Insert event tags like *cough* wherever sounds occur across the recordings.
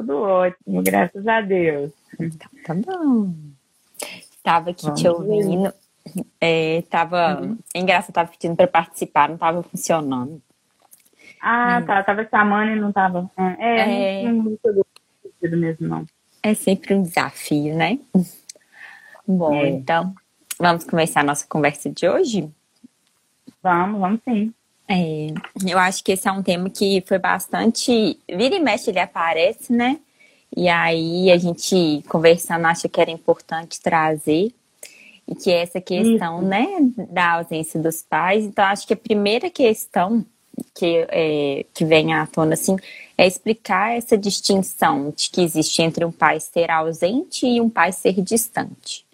Tudo ótimo, graças a Deus. Então, tá bom. Estava aqui Bom te ouvindo. É, tava, uhum. é engraçado, tava pedindo para participar, não estava funcionando. Ah, hum. tá, tava chamando e não tava. É, é não, não sentido mesmo, não. É sempre um desafio, né? Bom, é. então, vamos começar a nossa conversa de hoje? Vamos, vamos sim. É, eu acho que esse é um tema que foi bastante. Vira e mexe, ele aparece, né? E aí a gente conversando acha que era importante trazer. E que é essa questão, Isso. né, da ausência dos pais. Então, acho que a primeira questão que, é, que vem à tona, assim, é explicar essa distinção de que existe entre um pai ser ausente e um pai ser distante.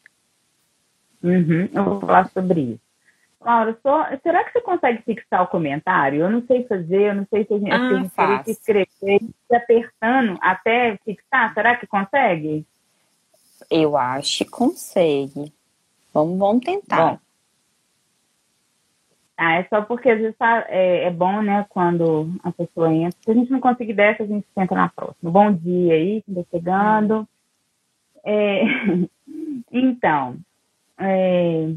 Uhum, eu vou falar sobre isso. Laura, só, será que você consegue fixar o comentário? Eu não sei fazer, eu não sei se a gente, ah, a gente teria que escrever apertando até fixar. Será que consegue? Eu acho que consegue. Vamos, vamos tentar. Bom. Ah, é só porque às vezes tá, é, é, bom, né, quando a pessoa entra. Se a gente não conseguir dessa, a gente tenta na próxima. Bom dia aí, que está chegando. É, *laughs* então, é,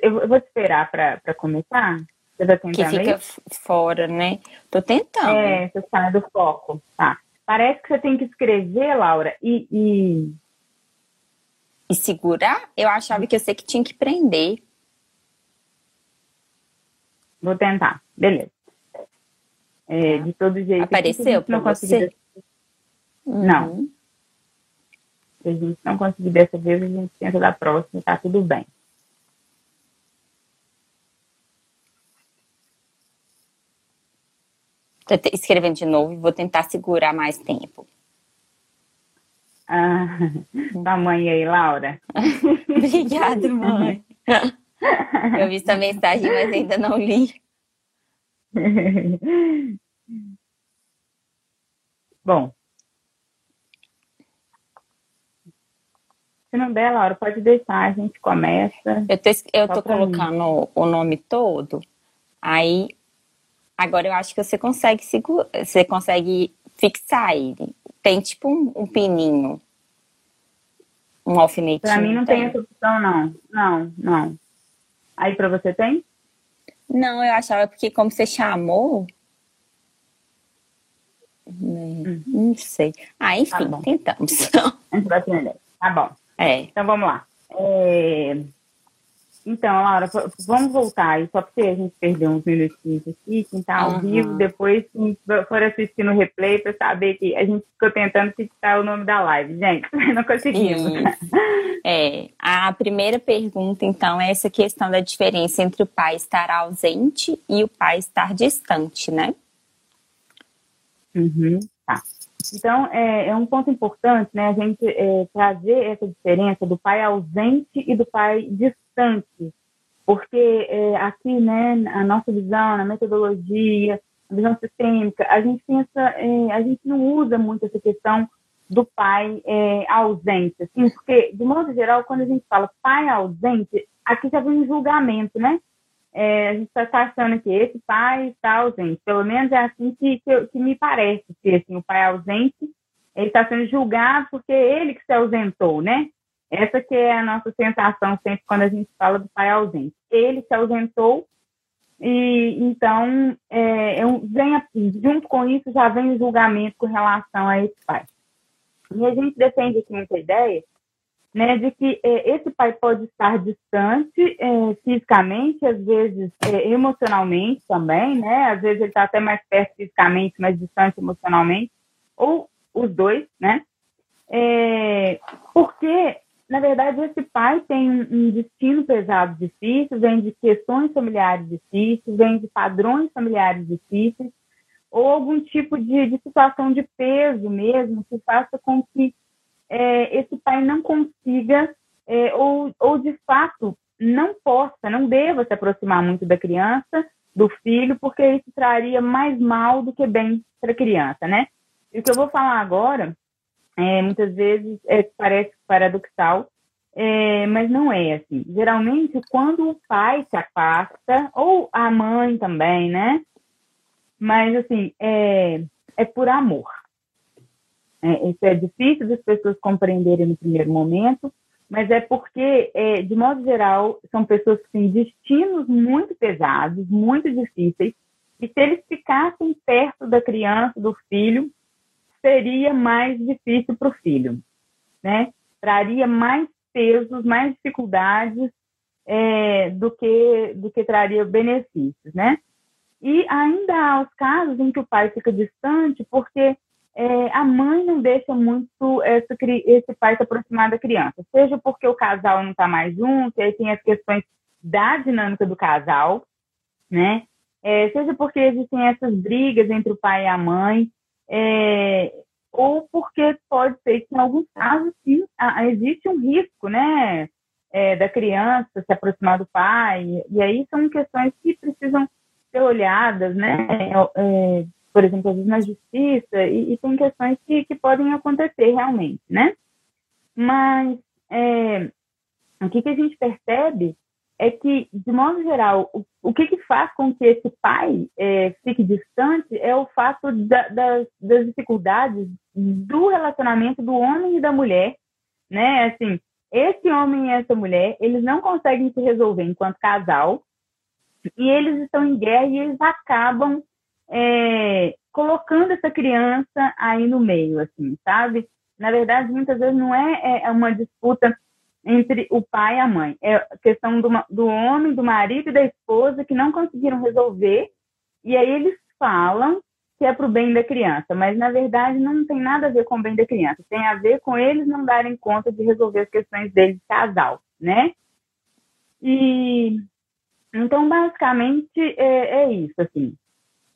eu vou te esperar para começar. Você vai tentar Que fica fora, né? Tô tentando. É, você sai do foco. Tá. Parece que você tem que escrever, Laura, e, e... E segurar? Eu achava que eu sei que tinha que prender. Vou tentar. Beleza. É, tá. de todo jeito. Apareceu para você? Uhum. Não. Se a gente não conseguir dessa vez, a gente tenta da próxima, tá tudo bem. Escrevendo de novo e vou tentar segurar mais tempo. Ah, da *laughs* mãe aí, Laura. *laughs* Obrigada, mãe. *laughs* Eu vi sua mensagem, mas ainda não li. Bom. Se não der, Laura, pode deixar, a gente começa. Eu tô, eu tô colocando mim. o nome todo, aí Agora eu acho que você consegue segurar, você consegue fixar ele. Tem tipo um, um pininho. Um alfinetinho. Pra mim não tem. tem essa opção, não. Não, não. Aí pra você tem? Não, eu achava porque como você chamou. Hum. Não sei. Ah, enfim, tá tentamos. *laughs* A gente vai aprender. Tá bom. É. Então vamos lá. É... Então, Laura, vamos voltar aí, só porque a gente perdeu uns minutinhos aqui, quem está ao uhum. vivo, depois quem for assistir no replay para saber que a gente ficou tentando fixar o nome da live. Gente, *laughs* não conseguimos. *laughs* É, a primeira pergunta, então, é essa questão da diferença entre o pai estar ausente e o pai estar distante, né? Uhum, tá. Então, é, é, um ponto importante, né, a gente é, trazer essa diferença do pai ausente e do pai distante, porque é, aqui, né, a nossa visão, na metodologia, a visão sistêmica, a gente pensa, é, a gente não usa muito essa questão do pai é, ausente, assim, porque, de modo geral, quando a gente fala pai ausente, aqui já vem um julgamento, né? é, a gente está achando que esse pai está ausente. Pelo menos é assim que, que, que me parece ser assim, o pai ausente, ele está sendo julgado porque ele que se ausentou, né? Essa que é a nossa sensação sempre quando a gente fala do pai ausente. Ele se ausentou e então é, vem, junto com isso já vem o julgamento com relação a esse pai. E a gente defende aqui muita ideia né, de que é, esse pai pode estar distante é, fisicamente, às vezes é, emocionalmente também, né? Às vezes ele está até mais perto fisicamente, mas distante emocionalmente, ou os dois, né? É, porque, na verdade, esse pai tem um, destino pesado difícil, vem de questões familiares difíceis, vem de padrões familiares difíceis, ou algum tipo de, de situação de peso mesmo, que faça com que é, esse pai não consiga, é, ou, ou de fato não possa, não deva se aproximar muito da criança, do filho, porque isso traria mais mal do que bem para a criança, né? E o que eu vou falar agora, é, muitas vezes é, parece paradoxal, é, mas não é assim. Geralmente, quando o pai se afasta, ou a mãe também, né? Mas, assim, é, é por amor. É, isso é difícil das pessoas compreenderem no primeiro momento, mas é porque, é, de modo geral, são pessoas que têm destinos muito pesados, muito difíceis, e se eles ficassem perto da criança, do filho, seria mais difícil para o filho, né? Traria mais pesos, mais dificuldades é, do que do que traria benefícios, né? E ainda há os casos em que o pai fica distante porque é, a mãe não deixa muito esse, esse pai se aproximar da criança, seja porque o casal não está mais junto, aí tem as questões da dinâmica do casal, né? É, seja porque existem essas brigas entre o pai e a mãe, é, ou porque pode ser que em alguns casos sim, existe um risco, né, é, da criança se aproximar do pai, e aí são questões que precisam ser olhadas, né, é, por exemplo, às vezes na justiça, e, e tem questões que, que podem acontecer realmente, né? Mas é, o que, que a gente percebe é que, de modo geral, o, o que, que faz com que esse pai é, fique distante é o fato da, das, das dificuldades do relacionamento do homem e da mulher, né? Assim, esse homem e essa mulher, eles não conseguem se resolver enquanto casal, e eles estão em guerra e eles acabam é, colocando essa criança aí no meio, assim, sabe? Na verdade, muitas vezes não é, é uma disputa entre o pai e a mãe, é questão do, do homem, do marido e da esposa que não conseguiram resolver, e aí eles falam que é para o bem da criança, mas na verdade não tem nada a ver com o bem da criança, tem a ver com eles não darem conta de resolver as questões deles de casal, né? E então basicamente é, é isso, assim.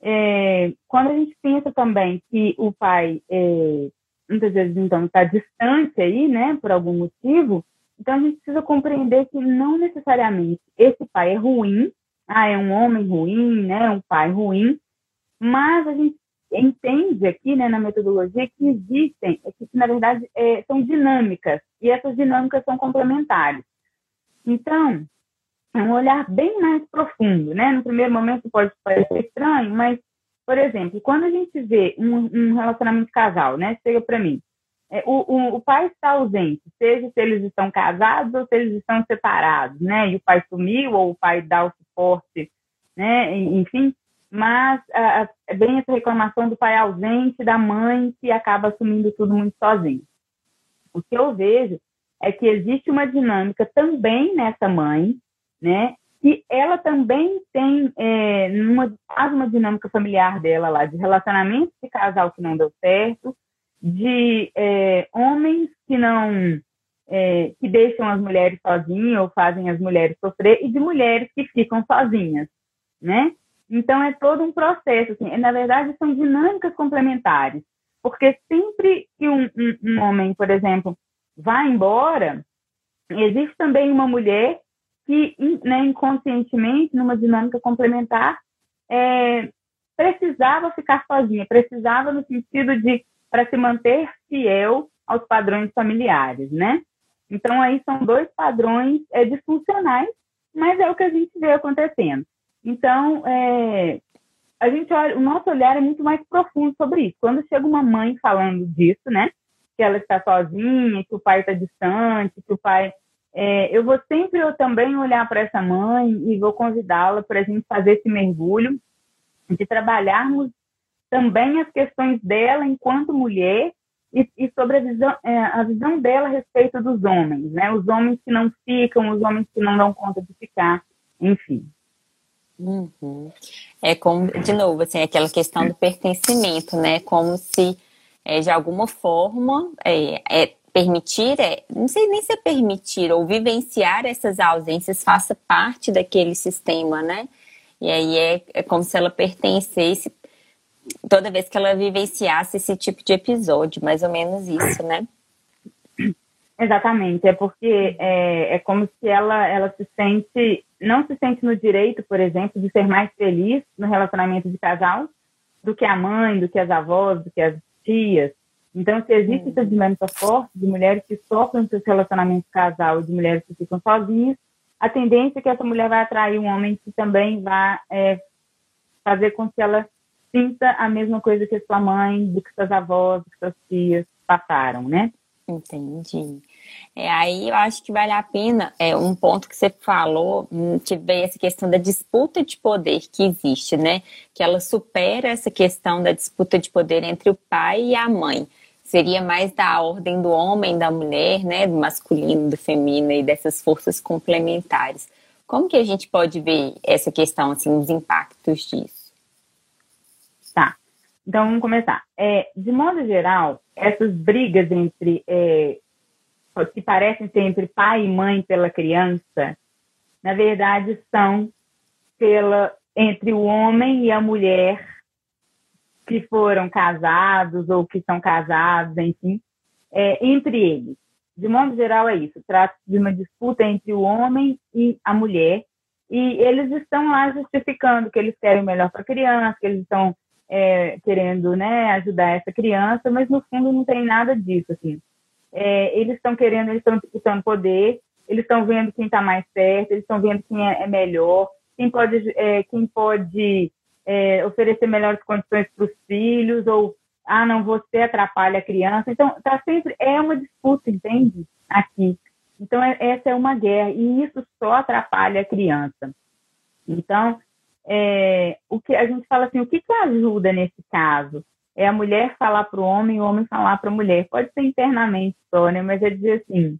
É, quando a gente pensa também que o pai é, muitas vezes então está distante aí, né, por algum motivo, então a gente precisa compreender que não necessariamente esse pai é ruim, ah, é um homem ruim, né, um pai ruim, mas a gente entende aqui, né, na metodologia que existem, é que na verdade é, são dinâmicas e essas dinâmicas são complementares. Então, é um olhar bem mais profundo, né? No primeiro momento pode parecer estranho, mas, por exemplo, quando a gente vê um, um relacionamento casal, né? Chega para mim, o, o, o, pai está ausente, seja se eles estão casados ou se eles estão separados, né? E o pai sumiu ou o pai dá o suporte, né? Enfim, mas a, vem essa reclamação do pai ausente, da mãe que acaba assumindo tudo muito sozinho. O que eu vejo é que existe uma dinâmica também nessa mãe né? E ela também tem é, uma, uma dinâmica familiar dela lá, de relacionamento de casal que não deu certo, de é, homens que não é, que deixam as mulheres sozinhas ou fazem as mulheres sofrer e de mulheres que ficam sozinhas, né? Então é todo um processo, assim, na verdade são dinâmicas complementares, porque sempre que um, um, um homem, por exemplo, vai embora, existe também uma mulher que né, inconscientemente, numa dinâmica complementar, é, precisava ficar sozinha, precisava no sentido de para se manter fiel aos padrões familiares, né? Então aí são dois padrões é, disfuncionais, mas é o que a gente vê acontecendo. Então é, a gente olha, o nosso olhar é muito mais profundo sobre isso. Quando chega uma mãe falando disso, né? Que ela está sozinha, que o pai está distante, que o pai é, eu vou sempre eu também olhar para essa mãe e vou convidá-la para a gente fazer esse mergulho, de trabalharmos também as questões dela enquanto mulher e, e sobre a visão, é, a visão dela a respeito dos homens, né? Os homens que não ficam, os homens que não dão conta de ficar, enfim. Uhum. É como, de novo, assim, aquela questão do pertencimento, né? Como se, é, de alguma forma, é, é permitir, é, não sei nem se é permitir ou vivenciar essas ausências faça parte daquele sistema, né? E aí é, é como se ela pertencesse toda vez que ela vivenciasse esse tipo de episódio, mais ou menos isso, né? Exatamente, é porque é, é como se ela, ela se sente, não se sente no direito, por exemplo, de ser mais feliz no relacionamento de casal do que a mãe, do que as avós, do que as tias. Então, se existe essa dinâmica forte de mulheres que sofrem seus relacionamentos casal, de mulheres que ficam sozinhas, a tendência é que essa mulher vai atrair um homem que também vai é, fazer com que ela sinta a mesma coisa que sua mãe, do que suas avós, do que suas tias passaram, né? Entendi. É, aí eu acho que vale a pena, é, um ponto que você falou, hum, que veio essa questão da disputa de poder que existe, né? Que ela supera essa questão da disputa de poder entre o pai e a mãe. Seria mais da ordem do homem, da mulher, né? Do masculino, do feminino e dessas forças complementares. Como que a gente pode ver essa questão, assim, os impactos disso? Então vamos começar. É, de modo geral, essas brigas entre é, que parecem ser entre pai e mãe pela criança, na verdade são pela entre o homem e a mulher que foram casados ou que são casados, enfim, é, entre eles. De modo geral é isso. Trata-se de uma disputa entre o homem e a mulher e eles estão lá justificando que eles querem o melhor para a criança, que eles estão é, querendo né, ajudar essa criança, mas no fundo não tem nada disso. Assim é, eles estão querendo, eles estão disputando poder, eles estão vendo quem está mais certo, eles estão vendo quem é, é, melhor, quem pode, é, quem pode é, oferecer melhores condições para os filhos, ou, ah, não, você atrapalha a criança. Então, tá sempre, é uma disputa, entende? Aqui. Então, é, essa é uma guerra, e isso só atrapalha a criança. Então, é, o que a gente fala assim, o que, que ajuda nesse caso? é a mulher falar para o homem o homem falar para a mulher. Pode ser internamente só, né? Mas é dizer assim: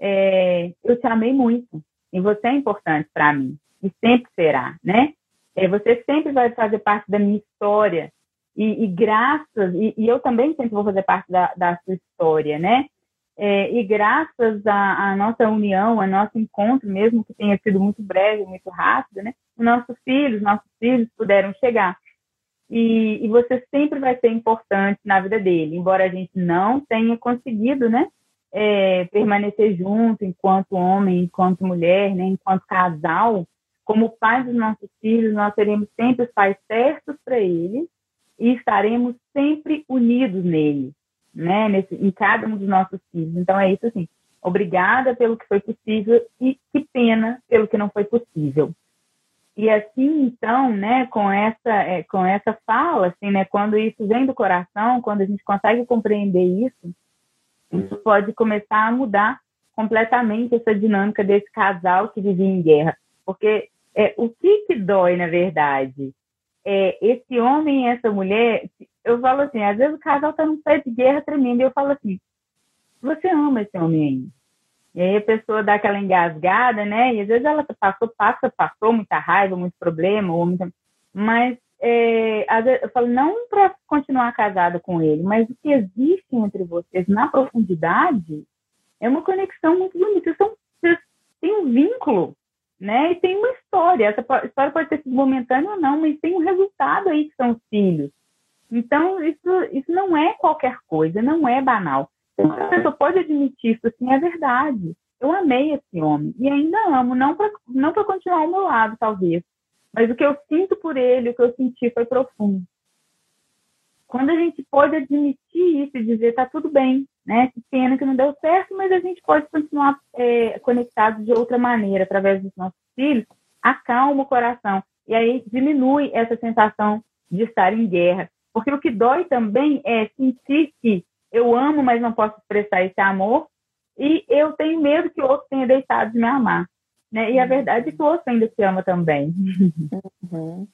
é, eu te amei muito e você é importante para mim e sempre será, né? É, você sempre vai fazer parte da minha história e, e graças e, e, eu também sempre vou fazer parte da, da sua história, né? É, e graças à nossa união, ao nosso encontro, mesmo que tenha sido muito breve, muito rápido, né? Nossos filhos, nossos filhos puderam chegar e, e, você sempre vai ser importante na vida dele, embora a gente não tenha conseguido, né, é, permanecer junto enquanto homem, enquanto mulher, né, enquanto casal, como pais dos nossos filhos, nós seremos sempre os pais certos para eles e estaremos sempre unidos nele, né, nesse, em cada um dos nossos filhos. Então é isso assim. Obrigada pelo que foi possível e que pena pelo que não foi possível. E assim, então, né, com essa, é, com essa fala, assim, né, quando isso vem do coração, quando a gente consegue compreender isso, isso pode começar a mudar completamente essa dinâmica desse casal que vivia em guerra. Porque é, o que que dói, na verdade? É, esse homem e essa mulher, eu falo assim, às vezes o casal está num pé de guerra tremendo, e eu falo assim, você ama esse homem aí? E aí a pessoa dá aquela engasgada, né? E às vezes ela passou, passa, passou muita raiva, muito problema, ou muita... mas é, eu falo, não para continuar casada com ele, mas o que existe entre vocês na profundidade é uma conexão muito bonita. São, vocês têm um vínculo, né? E tem uma história. Essa história pode ter sido momentânea ou não, mas tem um resultado aí que são os filhos. Então, isso, isso não é qualquer coisa, não é banal. A pessoa pode admitir isso assim, é verdade. Eu amei esse homem e ainda amo, não para não continuar ao meu lado, talvez. Mas o que eu sinto por ele, o que eu senti foi profundo. Quando a gente pode admitir isso e dizer, tá tudo bem, né? Que pena que não deu certo, mas a gente pode continuar é, conectado de outra maneira, através dos nossos filhos, acalma o coração. E aí diminui essa sensação de estar em guerra. Porque o que dói também é sentir que eu amo, mas não posso expressar esse amor, e eu tenho medo que o outro tenha deixado de me amar. Né? E a verdade é que o outro ainda te ama também. Uhum.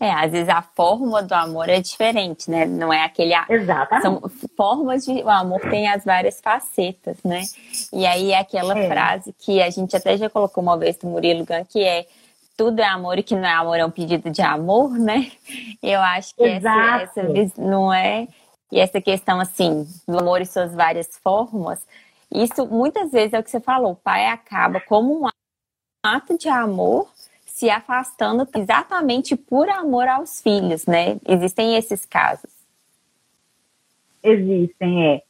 É, às vezes a forma do amor é diferente, né? Não é aquele. Exatamente. São formas de. O amor tem as várias facetas, né? E aí é aquela é. frase que a gente até já colocou uma vez do Murilo Gun, que é tudo é amor e que não é amor é um pedido de amor, né? Eu acho que essa, essa não é. E essa questão, assim, do amor e suas várias formas, isso muitas vezes é o que você falou, o pai acaba como um ato de amor se afastando exatamente por amor aos filhos, né? Existem esses casos. Existem, é.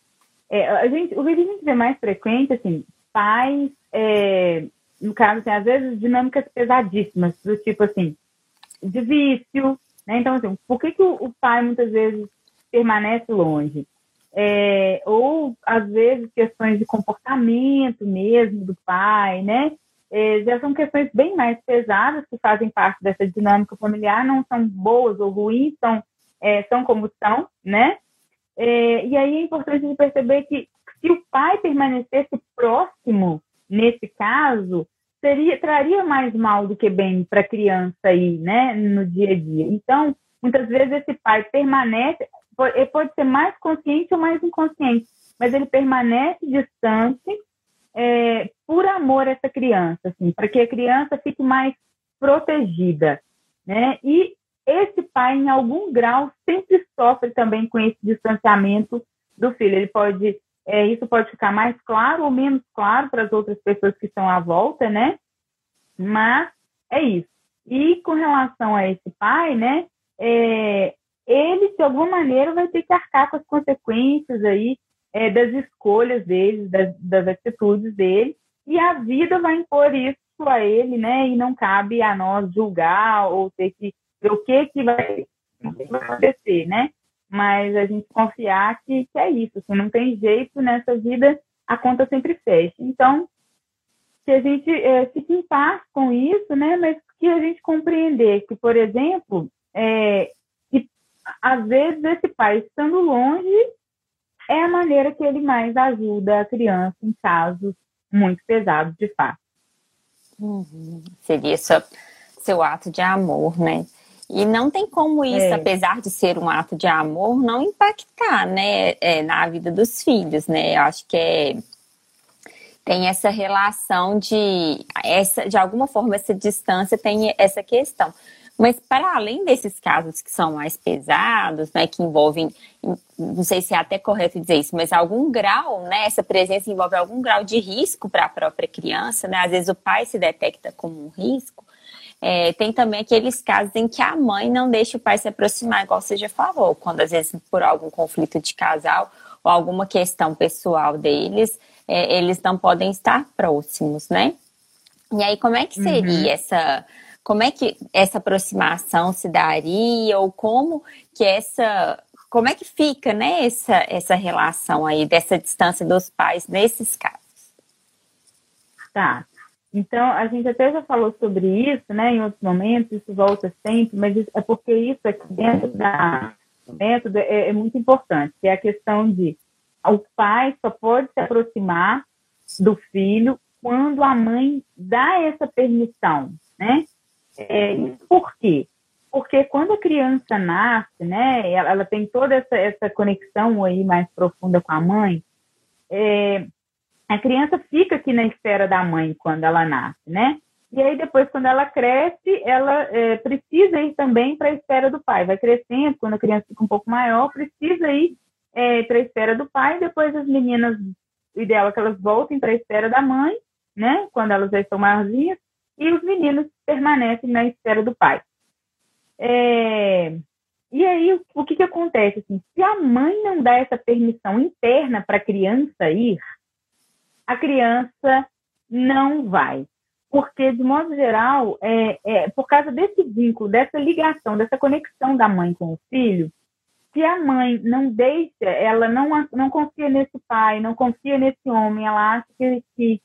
é a gente, o que a gente vê mais frequente, assim, pais, é, no caso, assim, às vezes dinâmicas pesadíssimas, do tipo assim, de vício, né? Então, assim, por que, que o, o pai muitas vezes permanece longe? É, ou às vezes questões de comportamento mesmo do pai, né? é, já são questões bem mais pesadas que fazem parte dessa dinâmica familiar, não são boas ou ruins, são, é, são como são, né? É, e aí é importante perceber que se o pai permanecesse próximo nesse caso, seria traria mais mal do que bem para a criança aí, né, no dia a dia. Então, muitas vezes esse pai permanece, pode, pode ser mais consciente ou mais inconsciente, mas ele permanece distante é, por amor a essa criança, assim, para que a criança fique mais protegida, né? E esse pai, em algum grau, sempre sofre também com esse distanciamento do filho. Ele pode, é, isso pode ficar mais claro ou menos claro para as outras pessoas que estão à volta, né? Mas é isso. E com relação a esse pai, né? É, ele, de alguma maneira, vai ter que arcar com as consequências aí é, das escolhas dele, das, das atitudes dele, e a vida vai impor isso a ele, né? E não cabe a nós julgar ou ter que ver o que, que vai, acontecer, né? Mas a gente confiar que, que é isso, assim, não tem jeito nessa vida, a conta sempre fecha. Então, que a gente é, fique em paz com isso, né? Mas que a gente compreender que, por exemplo, é, às vezes esse pai estando longe é a maneira que ele mais ajuda a criança em casos muito pesados, de fato. Uhum. Seria seu, seu ato de amor, né? E não tem como isso, é. apesar de ser um ato de amor, não impactar, né, é, na vida dos filhos, né? Eu acho que é, tem essa relação de, essa, de alguma forma, essa distância tem essa questão. Mas para além desses casos que são mais pesados, né, que envolvem, não sei se é até correto dizer isso, mas algum grau, né, essa presença envolve algum grau de risco para a própria criança, né? Às vezes o pai se detecta como um risco. É, tem também aqueles casos em que a mãe não deixa o pai se aproximar, igual você já falou, quando às vezes por algum conflito de casal ou alguma questão pessoal deles, é, eles não podem estar próximos, né? E aí, como é que seria uhum. essa como é que essa aproximação se daria ou como que essa como é que fica, né, essa, essa relação aí dessa distância dos pais nesses casos? Tá. Então, a gente até já falou sobre isso, né, em outros momentos, isso volta sempre, mas é porque isso aqui dentro da método é, é muito importante, que é a questão de o pai só pode se aproximar do filho quando a mãe dá essa permissão, né? É, por quê? Porque quando a criança nasce, né, ela, ela, tem toda essa, essa conexão aí mais profunda com a mãe, é, a criança fica aqui na esfera da mãe quando ela nasce, né? E aí depois, quando ela cresce, ela é, precisa ir também para a esfera do pai. Vai crescendo, quando a criança fica um pouco maior, precisa ir é, para a esfera do pai. Depois as meninas, o ideal é que elas voltem para a esfera da mãe, né? Quando elas já estão maiorzinhas e os meninos permanecem na esfera do pai. É, e aí, o que, que acontece? Assim, se a mãe não dá essa permissão interna para a criança ir, a criança não vai. Porque, de modo geral, é, é, por causa desse vínculo, dessa ligação, dessa conexão da mãe com o filho, se a mãe não deixa, ela não, não confia nesse pai, não confia nesse homem, ela acha que, que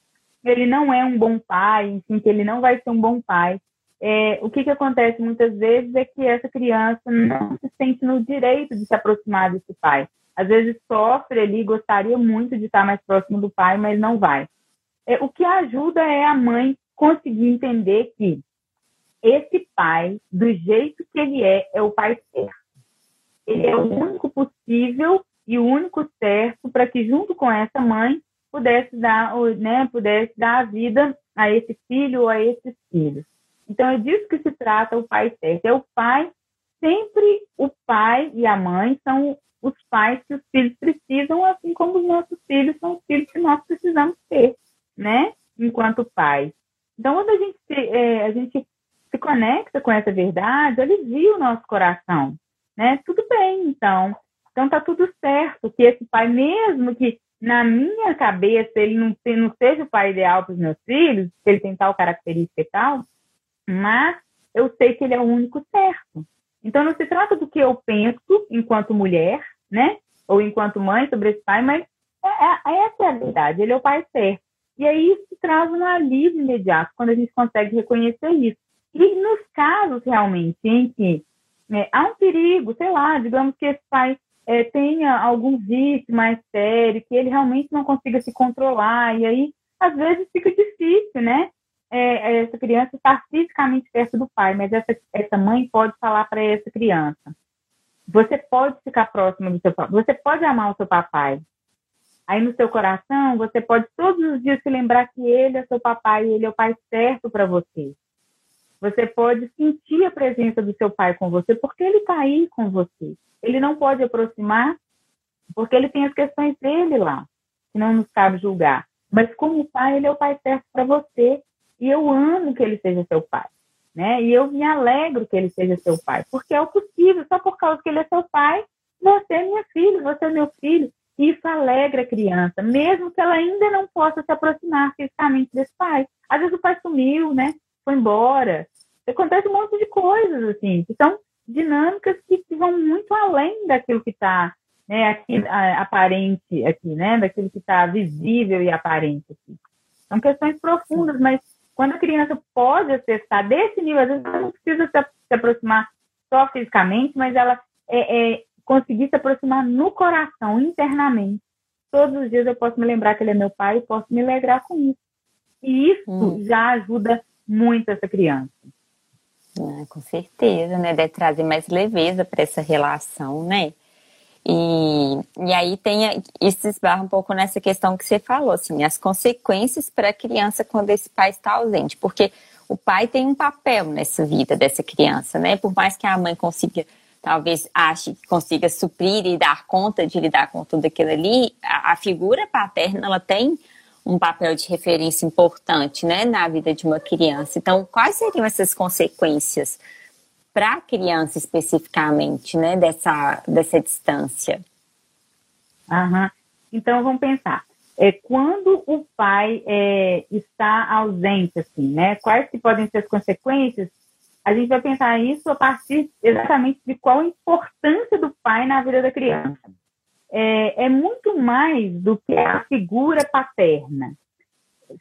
ele não é um bom pai, enfim, que ele não vai ser um bom pai. É, o que, que acontece muitas vezes é que essa criança não se sente no direito de se aproximar desse pai. Às vezes sofre ali, gostaria muito de estar mais próximo do pai, mas não vai. É, o que ajuda é a mãe conseguir entender que esse pai, do jeito que ele é, é o pai certo. Ele é o único possível e o único certo para que, junto com essa mãe, pudesse dar, né, pudesse dar a vida a esse filho ou a esses filhos. Então, é disso que se trata o pai certo. É o pai, sempre o pai e a mãe são os pais que os filhos precisam, assim como os nossos filhos são os filhos que nós precisamos ter, né? Enquanto pais. Então, quando a gente, se, é, a gente se conecta com essa verdade, alivia o nosso coração, né? Tudo bem, então. Então, tá tudo certo. Que esse pai, mesmo que na minha cabeça ele não, não seja o pai ideal para os meus filhos, que ele tem tal característica e tal, mas eu sei que ele é o único certo. Então, não se trata do que eu penso enquanto mulher, né? Ou enquanto mãe sobre esse pai, mas é, é, essa é a verdade, ele é o pai certo. E aí isso traz um alívio imediato, quando a gente consegue reconhecer isso. E nos casos realmente em que né, há um perigo, sei lá, digamos que esse pai é, tenha algum vício mais sério, que ele realmente não consiga se controlar, e aí às vezes fica difícil, né? É, essa criança estar fisicamente perto do pai, mas essa, essa mãe pode falar para essa criança: você pode ficar próximo do seu papai, você pode amar o seu papai. Aí no seu coração, você pode todos os dias se lembrar que ele é seu papai, ele é o pai certo para você. Você pode sentir a presença do seu pai com você, porque ele está aí com você. Ele não pode aproximar, porque ele tem as questões dele lá, que não nos cabe julgar. Mas como pai, ele é o pai certo para você. E eu amo que ele seja seu pai. Né? E eu me alegro que ele seja seu pai, porque é o possível, só por causa que ele é seu pai, você é minha filha, você é meu filho. Isso alegra a criança, mesmo que ela ainda não possa se aproximar fisicamente desse pai. Às vezes o pai sumiu, né? Foi embora. Acontece um monte de coisas, assim, que são dinâmicas que, que vão muito além daquilo que está né, aqui, aparente aqui, né? Daquilo que está visível e aparente aqui. São questões profundas, mas quando a criança pode acessar desse nível, às vezes ela não precisa se, se aproximar só fisicamente, mas ela é, é, conseguir se aproximar no coração, internamente. Todos os dias eu posso me lembrar que ele é meu pai e posso me alegrar com isso. E isso hum. já ajuda muito essa criança. Ah, com certeza, né? Deve trazer mais leveza para essa relação, né? E, e aí tem isso esbarra um pouco nessa questão que você falou, assim, as consequências para a criança quando esse pai está ausente, porque o pai tem um papel nessa vida dessa criança, né? Por mais que a mãe consiga, talvez ache que consiga suprir e dar conta de lidar com tudo aquilo ali, a, a figura paterna ela tem um papel de referência importante né, na vida de uma criança. Então, quais seriam essas consequências para a criança especificamente, né, dessa, dessa distância? Uhum. Então, vamos pensar. É, quando o pai é, está ausente, assim, né, quais que podem ser as consequências? A gente vai pensar isso a partir exatamente de qual a importância do pai na vida da criança é, é muito mais do que a figura paterna,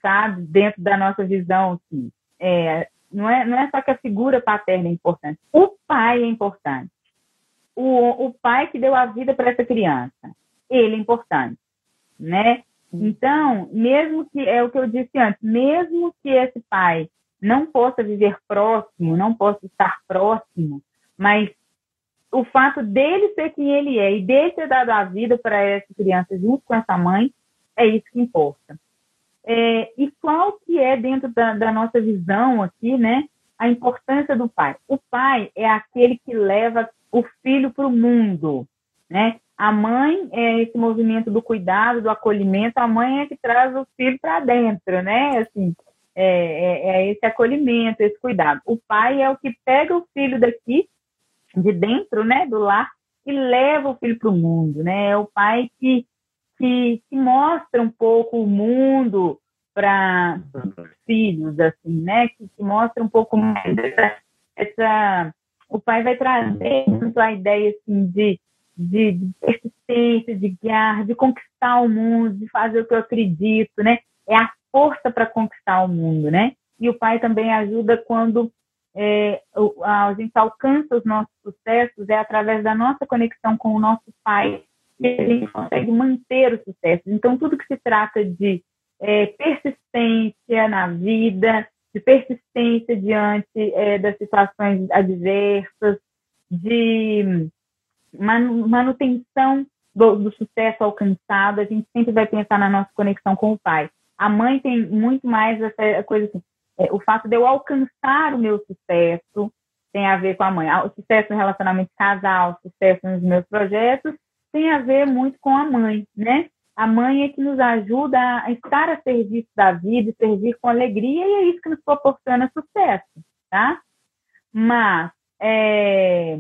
sabe? Dentro da nossa visão, assim. É, não, é, não é só que a figura paterna é importante. O pai é importante. O, o pai que deu a vida para essa criança, ele é importante, né? Então, mesmo que, é o que eu disse antes, mesmo que esse pai não possa viver próximo, não possa estar próximo, mas o fato dele ser quem ele é e dele ter dado a vida para essa criança junto com essa mãe, é isso que importa. É, e qual que é, dentro da, da nossa visão aqui, né, a importância do pai? O pai é aquele que leva o filho para o mundo, né? A mãe é esse movimento do cuidado, do acolhimento, a mãe é que traz o filho para dentro, né? Assim, é, é, é, esse acolhimento, esse cuidado. O pai é o que pega o filho daqui de dentro, né, do lar e leva o filho para o mundo, né? É o pai que, que, que mostra um pouco o mundo para os filhos, assim, né? Que, que, mostra um pouco mais essa, essa, o pai vai trazer muito a ideia assim de, de, de persistência, de guiar, de conquistar o mundo, de fazer o que eu acredito, né? É a força para conquistar o mundo, né? E o pai também ajuda quando é, a, gente alcança os nossos sucessos é através da nossa conexão com o nosso Pai que a gente consegue manter o sucesso. Então, tudo que se trata de é, persistência na vida, de persistência diante é, das situações adversas, de manutenção do, do, sucesso alcançado. A gente sempre vai pensar na nossa conexão com o pai. A mãe tem muito mais essa coisa assim, é, o fato de eu alcançar o meu sucesso tem a ver com a mãe. O sucesso no relacionamento casal, o sucesso nos meus projetos, tem a ver muito com a mãe, né? A mãe é que nos ajuda a estar a serviço da vida, servir com alegria, e é isso que nos proporciona sucesso, tá? Mas é,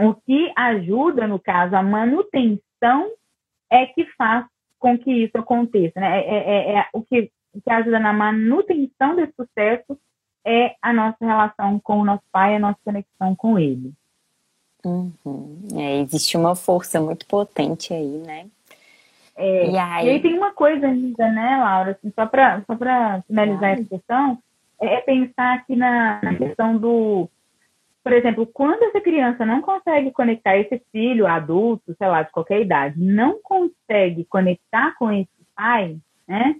o que ajuda, no caso, a manutenção é que faz com que isso aconteça, né? É, é, é, é o, que, o que ajuda na manutenção desse sucesso é a nossa relação com o nosso pai, a nossa conexão com ele. Uhum. É, existe uma força muito potente aí, né? É, e, aí... e, aí... tem uma coisa ainda, né, Laura, assim, só para só finalizar essa questão, é, é pensar aqui na, na, questão do, por exemplo, quando essa criança não consegue conectar esse filho, adulto, sei lá, de qualquer idade, não consegue conectar com esse pai, né,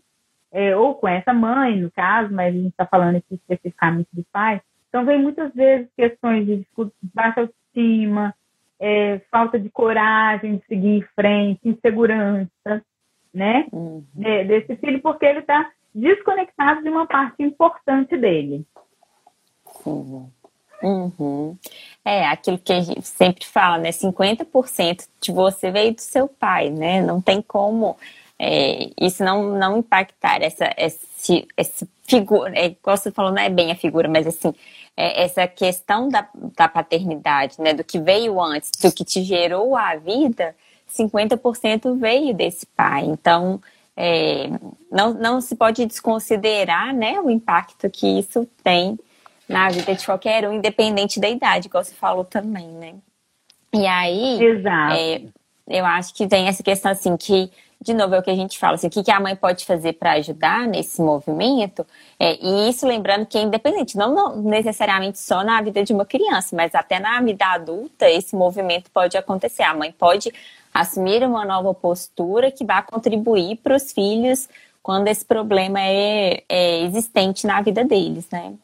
é, ou com essa mãe, no caso, mas a gente está falando aqui especificamente do pai, então vem muitas vezes questões de baixa autoestima, é, falta de coragem de seguir em frente, insegurança, né? Uhum. É, desse filho, porque ele está desconectado de uma parte importante dele. Uhum. Uhum. É aquilo que a gente sempre fala, né? 50% de você veio do seu pai, né? Não tem como é, isso não, não impactar essa, essa, essa figura, é, igual você falou, não é bem a figura, mas assim, é, essa questão da, da paternidade, né, do que veio antes, do que te gerou a vida, 50% veio desse pai. Então, é, não, não se pode desconsiderar né, o impacto que isso tem na vida de qualquer um, independente da idade, igual você falou também, né? E aí, é, eu acho que tem essa questão assim que de novo, é o que a gente fala, assim, o que a mãe pode fazer para ajudar nesse movimento, é, e isso lembrando que é independente, não, não, necessariamente só na vida de uma criança, mas até na vida adulta, esse movimento pode acontecer. A mãe pode assumir uma nova postura que vai contribuir para os filhos quando esse problema é, é existente na vida deles, né?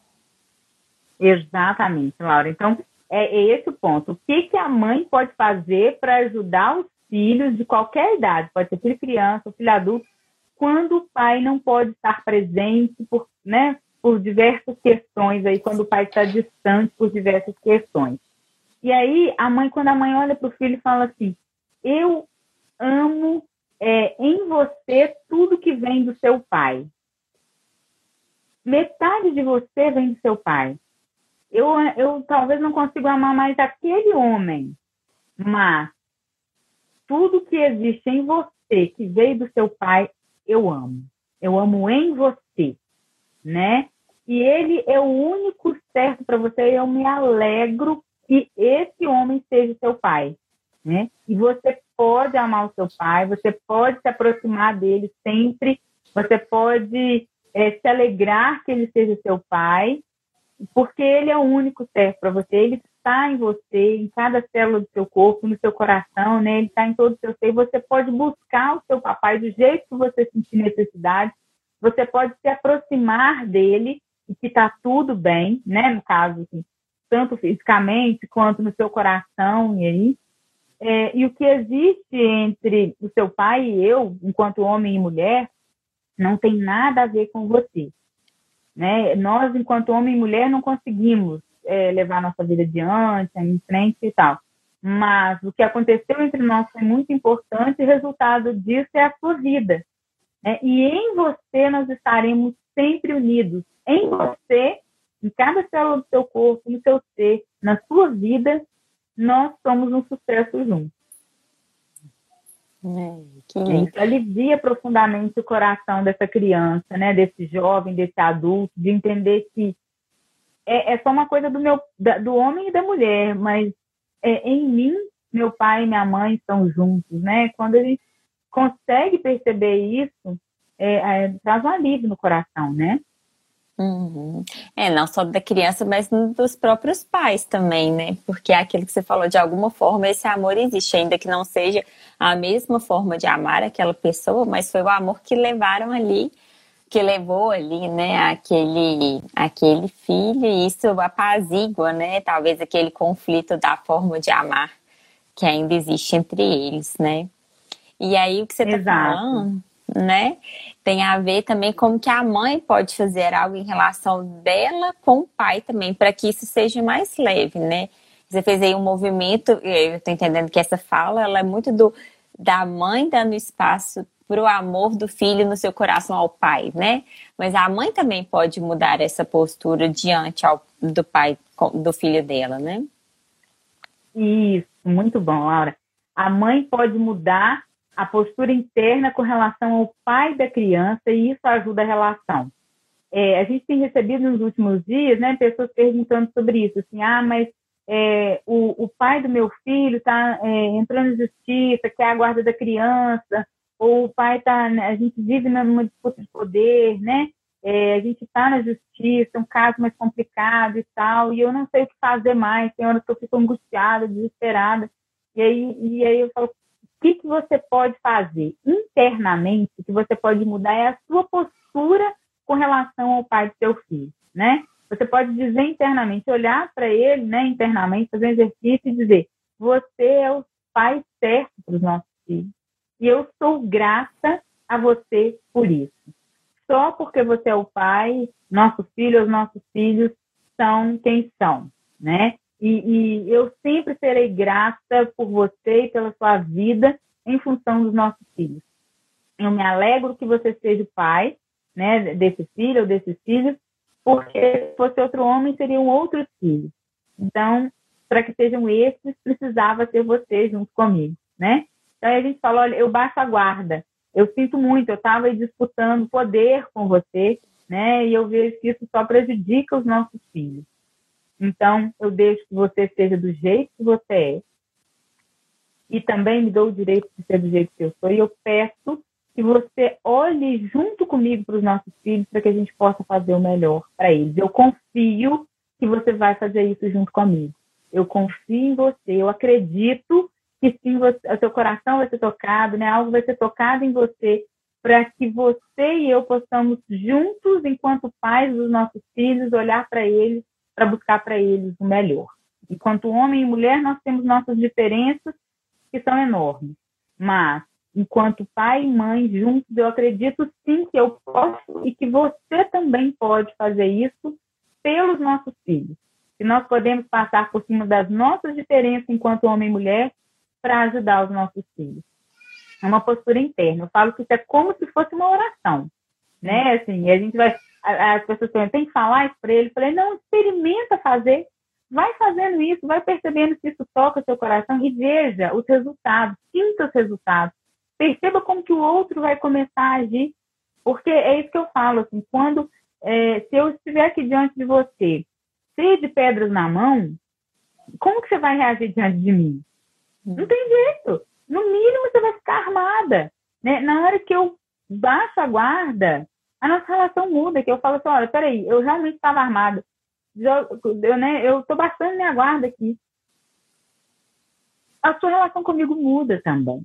Exatamente, Laura. Então, é esse o ponto. O que, que a mãe pode fazer para ajudar os filhos de qualquer idade, pode ser filho criança filho adulto, quando o pai não pode estar presente por, né, por diversas questões aí, quando o pai está distante por diversas questões. E aí a mãe, quando a mãe olha para o filho, fala assim: eu amo é, em você tudo que vem do seu pai. Metade de você vem do seu pai. Eu, eu talvez não consiga amar mais aquele homem, mas tudo que existe em você, que veio do seu pai, eu amo. Eu amo em você, né? E ele é o único certo para você. Eu me alegro que esse homem seja seu pai, né? E você pode amar o seu pai, você pode se aproximar dele sempre, você pode é, se alegrar que ele seja seu pai, porque ele é o único certo para você. Ele está em você, em cada célula do seu corpo, no seu coração, né? Ele está em todo o seu ser. Você pode buscar o seu papai do jeito que você sentir necessidade. Você pode se aproximar dele e que está tudo bem, né? No caso, assim, tanto fisicamente quanto no seu coração e aí. É, e o que existe entre o seu pai e eu, enquanto homem e mulher, não tem nada a ver com você. Né? Nós, enquanto homem e mulher, não conseguimos é, levar nossa vida adiante, em frente e tal. Mas o que aconteceu entre nós foi muito importante e o resultado disso é a sua vida. Né? E em você nós estaremos sempre unidos. Em você, em cada célula do seu corpo, no seu ser, na sua vida, nós somos um sucesso juntos. É, Isso alivia profundamente o coração dessa criança, né, desse jovem, desse adulto, de entender que é, é só uma coisa do meu da, do homem e da mulher, mas é, em mim meu pai e minha mãe estão juntos, né? Quando a gente consegue perceber isso, é, é, traz um alívio no coração, né? Uhum. É, não só da criança, mas dos próprios pais também, né? Porque é aquilo que você falou, de alguma forma esse amor existe, ainda que não seja a mesma forma de amar aquela pessoa, mas foi o amor que levaram ali que levou ali, né, aquele, aquele filho, e isso apazigua, né, talvez aquele conflito da forma de amar que ainda existe entre eles, né. E aí o que você está falando, né, tem a ver também como que a mãe pode fazer algo em relação dela com o pai também, para que isso seja mais leve, né. Você fez aí um movimento, eu estou entendendo que essa fala, ela é muito do da mãe dando espaço para o amor do filho no seu coração ao pai, né? Mas a mãe também pode mudar essa postura diante ao, do pai, do filho dela, né? Isso, muito bom, Laura. A mãe pode mudar a postura interna com relação ao pai da criança e isso ajuda a relação. É, a gente tem recebido nos últimos dias, né, pessoas perguntando sobre isso, assim, ah, mas é, o, o, pai do meu filho está é, entrando em justiça, quer a guarda da criança, ou o pai está, né, a gente vive numa disputa de poder, né? É, a gente está na justiça, um caso mais complicado e tal, e eu não sei o que fazer mais, tem horas que eu fico angustiada, desesperada, e aí, e aí eu falo, o que, que você pode fazer internamente, que você pode mudar é a sua postura com relação ao pai do seu filho, né? Você pode dizer internamente, olhar para ele, né, internamente, fazer um exercício e dizer: você é o pai certo para os nossos filhos. E eu sou grata a você por isso. Só porque você é o pai, nossos filhos, nossos filhos são quem são, né? E, e eu sempre serei grata por você e pela sua vida em função dos nossos filhos. Eu me alegro que você seja o pai, né, desse filho ou desses filhos, porque se fosse outro homem, seriam outros filhos. Então, para que sejam esses, precisava ser você junto comigo, né? Então, a gente falou, olha, eu baixo a guarda. Eu sinto muito, eu estava disputando poder com você, né? E eu vejo que isso só prejudica os nossos filhos. Então, eu deixo que você seja do jeito que você é. E também me dou o direito de ser do jeito que eu sou. E eu peço que você olhe junto comigo para os nossos filhos para que a gente possa fazer o melhor para eles. Eu confio que você vai fazer isso junto comigo. Eu confio em você, eu acredito que sim, você, o seu coração vai ser tocado, né? Algo vai ser tocado em você para que você e eu possamos juntos, enquanto pais dos nossos filhos, olhar para eles, para buscar para eles o melhor. Enquanto homem e mulher, nós temos nossas diferenças que são enormes, mas enquanto pai e mãe juntos, eu acredito sim que eu posso e que você também pode fazer isso pelos nossos filhos. Que nós podemos passar por cima das nossas diferenças enquanto homem e mulher para ajudar os nossos filhos. É uma postura interna. Eu falo que isso é como se fosse uma oração, né? Assim, a gente vai, as pessoas falam, tem que falar isso para ele. Eu falei, não, experimenta fazer, vai fazendo isso, vai percebendo se isso toca o seu coração e veja os resultados, sinta os resultados perceba como que o outro vai começar a agir, porque é isso que eu falo, assim, quando, é, se eu estiver aqui diante de você, cheio de pedras na mão, como que você vai reagir diante de mim? Hum. Não tem jeito. No mínimo, você vai ficar armada. Né? Na hora que eu baixo a guarda, a nossa relação muda, que eu falo assim, olha, peraí, eu realmente estava armada. Eu, né, eu tô baixando minha guarda aqui. A sua relação comigo muda também.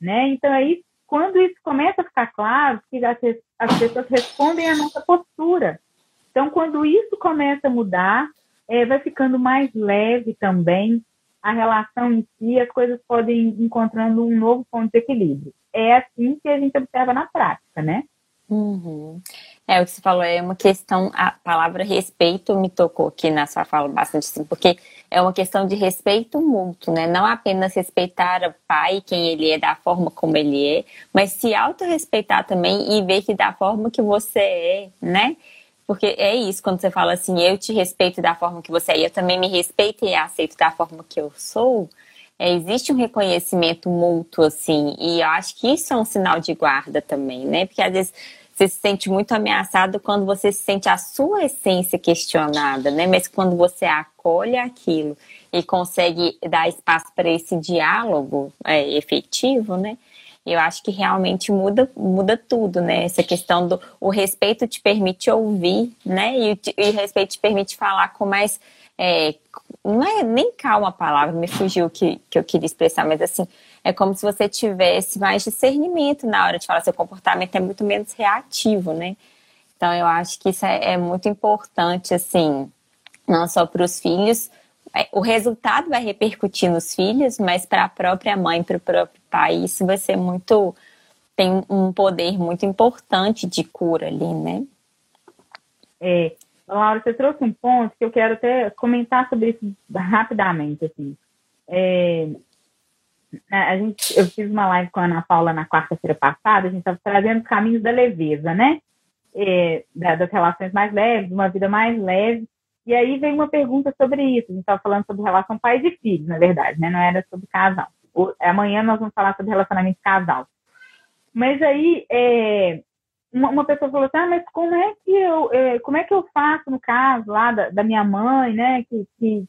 Né? Então, aí, quando isso começa a ficar claro, que as, as pessoas respondem à nossa postura. Então, quando isso começa a mudar, é, vai ficando mais leve também a relação em si, as coisas podem encontrando um novo ponto de equilíbrio. É assim que a gente observa na prática, né? Uhum. É, o que você falou é uma questão, a palavra respeito me tocou aqui na sua fala bastante, assim, porque é uma questão de respeito mútuo, né? Não apenas respeitar o pai, quem ele é, da forma como ele é, mas se autorrespeitar também e ver que da forma que você é, né? Porque é isso, quando você fala assim, eu te respeito da forma que você é, e eu também me respeito e aceito da forma que eu sou, é, existe um reconhecimento mútuo, assim, e eu acho que isso é um sinal de guarda também, né? Porque às vezes você se sente muito ameaçado quando você se sente a sua essência questionada, né? Mas quando você acolhe aquilo e consegue dar espaço para esse diálogo é, efetivo, né? Eu acho que realmente muda, muda tudo, né? Essa questão do o respeito te permite ouvir, né? E, o respeito te permite falar com mais. É, não é nem calma a palavra, me fugiu o que, que eu queria expressar, mas assim, é como se você tivesse mais discernimento na hora de falar. Seu comportamento é muito menos reativo, né? Então, eu acho que isso é, é muito importante, assim, não só para os filhos, o resultado vai repercutir nos filhos, mas para a própria mãe, para o próprio pai, isso vai ser muito. tem um poder muito importante de cura ali, né? É, Laura, você trouxe um ponto que eu quero até comentar sobre isso rapidamente, assim. É, a gente, eu fiz uma live com a Ana Paula na quarta-feira passada, a gente estava trazendo os caminhos da leveza, né? É, das relações mais leves, uma vida mais leve. E aí veio uma pergunta sobre isso. A gente estava falando sobre relação pais e filhos, na verdade, né? Não era sobre casal. Amanhã nós vamos falar sobre relacionamento casal. Mas aí é, uma, uma, pessoa falou assim, ah, mas como é que eu, é, como é que eu faço no caso lá da, da minha mãe, né? Que, que,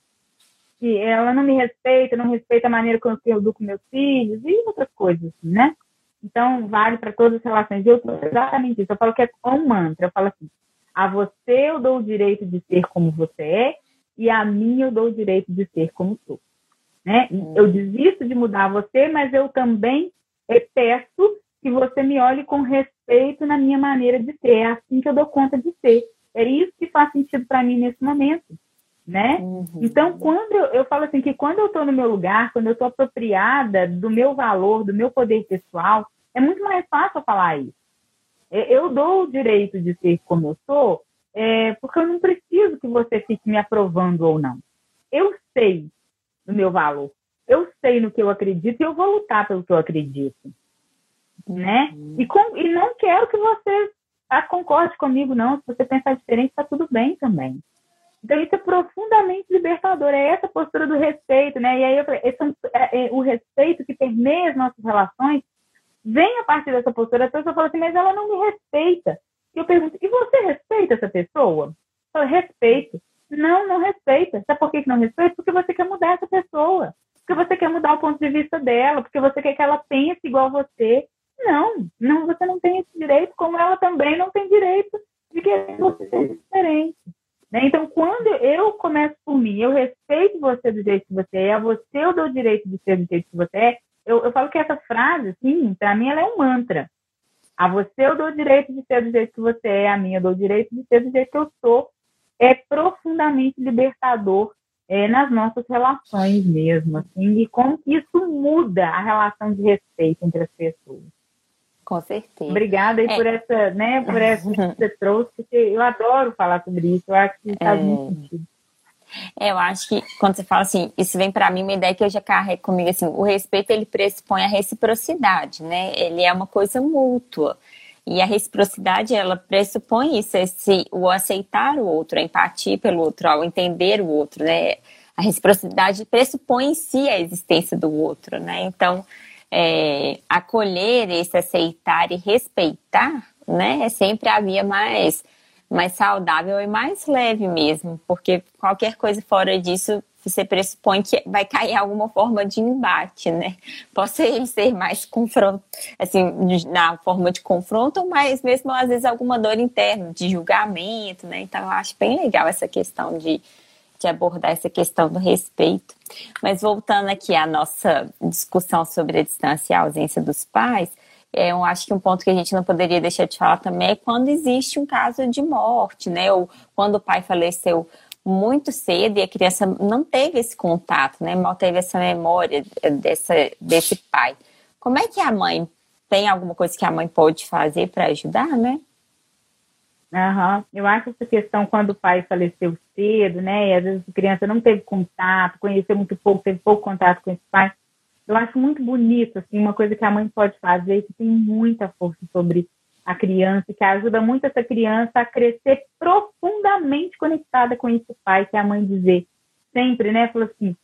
que, ela não me respeita, não respeita a maneira como eu educo meus filhos e outras coisas, assim, né? Então, vale para todas as relações. Eu exatamente isso. Eu falo que é um mantra. Eu falo assim, a você eu dou o direito de ser como você é e a mim eu dou o direito de ser como sou. Né? Uhum. Eu desisto de mudar você, mas eu também peço que você me olhe com respeito na minha maneira de ser. É assim que eu dou conta de ser. É isso que faz sentido para mim nesse momento. Né? Uhum. Então, quando eu, eu, falo assim que quando eu estou no meu lugar, quando eu estou apropriada do meu valor, do meu poder pessoal, é muito mais fácil eu falar isso. É, eu dou o direito de ser como eu sou, é, porque eu não preciso que você fique me aprovando ou não. Eu sei do meu valor, eu sei no que eu acredito e eu vou lutar pelo que eu acredito, né? Uhum. E, com, e não quero que você ah, concorde comigo, não. Se você pensar diferente, está tudo bem também. Então, isso é profundamente libertador. É essa postura do respeito, né? E aí, eu falei, esse, é, é, o respeito que permeia as nossas relações vem a partir dessa postura, a pessoa fala assim, mas ela não me respeita. E eu pergunto, e você respeita essa pessoa? Eu respeito. Não, não respeita. Sabe por que não respeita? Porque você quer mudar essa pessoa. Porque você quer mudar o ponto de vista dela, porque você quer que ela pense igual você. Não, não, você não tem esse direito, como ela também não tem direito de que você seja diferente. Né? Então, quando eu começo por mim, eu respeito você do jeito que você é, a você eu dou o direito de ser do jeito que você é, eu, eu falo que essa frase, assim, para mim ela é um mantra. A você eu dou o direito de ser do jeito que você é, a mim eu dou o direito de ser do jeito que eu sou. É profundamente libertador é, nas nossas relações mesmo, assim, e como que isso muda a relação de respeito entre as pessoas. Com certeza. Obrigada aí é. por essa, né, por essa que você *laughs* trouxe, porque eu adoro falar sobre isso, eu acho que faz é. muito sentido. É, eu acho que quando você fala assim, isso vem para mim uma ideia que eu já carrego comigo assim, o respeito ele pressupõe a reciprocidade, né? Ele é uma coisa mútua. E a reciprocidade, ela pressupõe isso, esse, o aceitar o outro, a empatia pelo outro, ao entender o outro, né? A reciprocidade pressupõe em si a existência do outro, né? Então, é, acolher esse aceitar e respeitar, né? É sempre a via mais mais saudável e mais leve mesmo, porque qualquer coisa fora disso você pressupõe que vai cair alguma forma de embate, né? Ele ser mais confronto, assim, na forma de confronto, mas mesmo às vezes alguma dor interna, de julgamento, né? Então eu acho bem legal essa questão de, de abordar essa questão do respeito. Mas voltando aqui à nossa discussão sobre a distância e a ausência dos pais, eu acho que um ponto que a gente não poderia deixar de falar também é quando existe um caso de morte, né? Ou quando o pai faleceu muito cedo e a criança não teve esse contato, né? Mal teve essa memória dessa, desse pai. Como é que a mãe tem alguma coisa que a mãe pode fazer para ajudar, né? Uhum. Eu acho essa questão quando o pai faleceu cedo, né? E às vezes a criança não teve contato, conheceu muito pouco, teve pouco contato com esse pai eu acho muito bonito, assim, uma coisa que a mãe pode fazer que tem muita força sobre a criança, que ajuda muito essa criança a crescer profundamente conectada com esse pai, que é a mãe dizer sempre, né? Falou assim,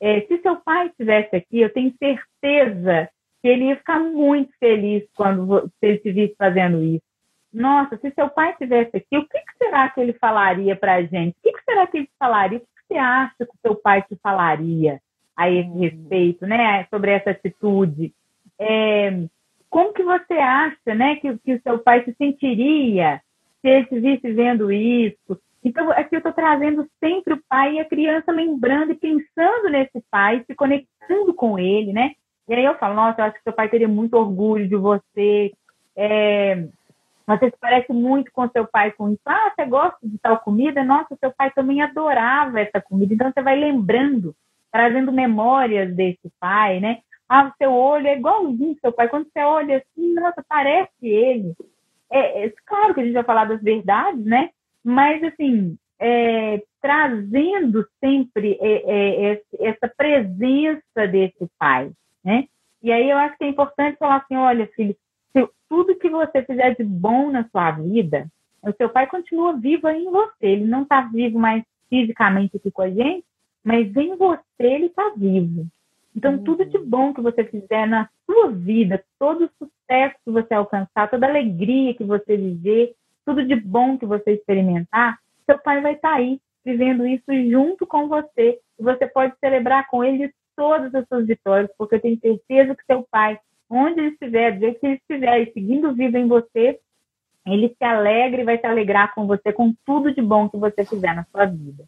é, se seu pai estivesse aqui, eu tenho certeza que ele ia ficar muito feliz quando ele se visse fazendo isso. Nossa, se seu pai estivesse aqui, o que, que será que ele falaria para a gente? O que, que será que ele falaria? O que, que você acha que o seu pai te falaria? A esse uhum. respeito, né, sobre essa atitude. É, como que você acha, né, que, que o seu pai se sentiria se ele se visse vendo isso? Então, aqui eu estou trazendo sempre o pai e a criança lembrando e pensando nesse pai, se conectando com ele, né? E aí eu falo, nossa, eu acho que seu pai teria muito orgulho de você. É, Você se parece muito com seu pai com isso. Ah, você gosta de tal comida? Nossa, seu pai também adorava essa comida. Então você vai lembrando, trazendo memórias desse pai, né? Ah, seu olho é igualzinho seu pai. Quando você olha assim, nossa, parece ele. É, é claro que a gente vai falar das verdades, né? Mas, assim, é, trazendo sempre é, é, essa presença desse pai, né? E aí eu acho que é importante falar assim, olha, filho, tudo que você fizer de bom na sua vida, o seu pai continua vivo aí em você. Ele não está vivo mais fisicamente aqui com a gente, mas em você ele está vivo. Então, uhum. tudo de bom que você fizer na sua vida, todo o sucesso que você alcançar, toda alegria que você viver, tudo de bom que você experimentar, seu pai vai estar tá aí, vivendo isso junto com você. E você pode celebrar com ele todas as suas vitórias, porque eu tenho certeza que seu pai onde ele estiver, do jeito que ele estiver, e seguindo vida em você, ele se alegra e vai se alegrar com você, com tudo de bom que você fizer na sua vida.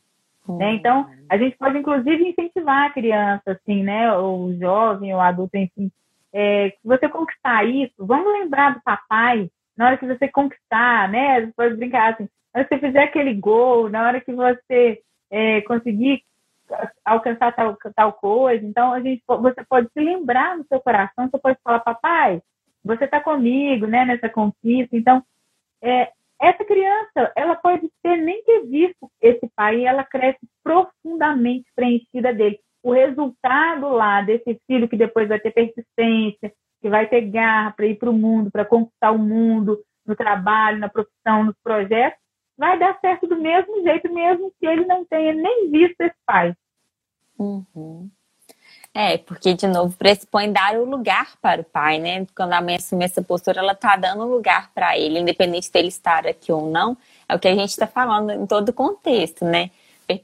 Né? Então, a gente pode, inclusive, incentivar a criança, assim, né? O jovem, o adulto, enfim. É, se você conquistar isso, vamos lembrar do papai na hora que você conquistar, né? Você pode brincar assim, na hora que você fizer aquele gol, na hora que você é, conseguir alcançar tal, tal coisa. Então, a gente, você pode se lembrar no seu coração, você pode falar, papai, você está comigo, né, nessa conquista. Então, é, essa criança, ela pode ter nem ter visto esse pai e ela cresce profundamente preenchida dele. O resultado lá desse filho que depois vai ter persistência, que vai ter garra para ir para o mundo, para conquistar o mundo, no trabalho, na profissão, nos projetos, vai dar certo do mesmo jeito, mesmo que ele não tenha nem visto esse pai. Uhum. É, porque, de novo, pressupõe dar o lugar para o pai, né? Quando a mãe assume essa postura, ela está dando lugar para ele, independente dele estar aqui ou não. É o que a gente está falando em todo o contexto, né?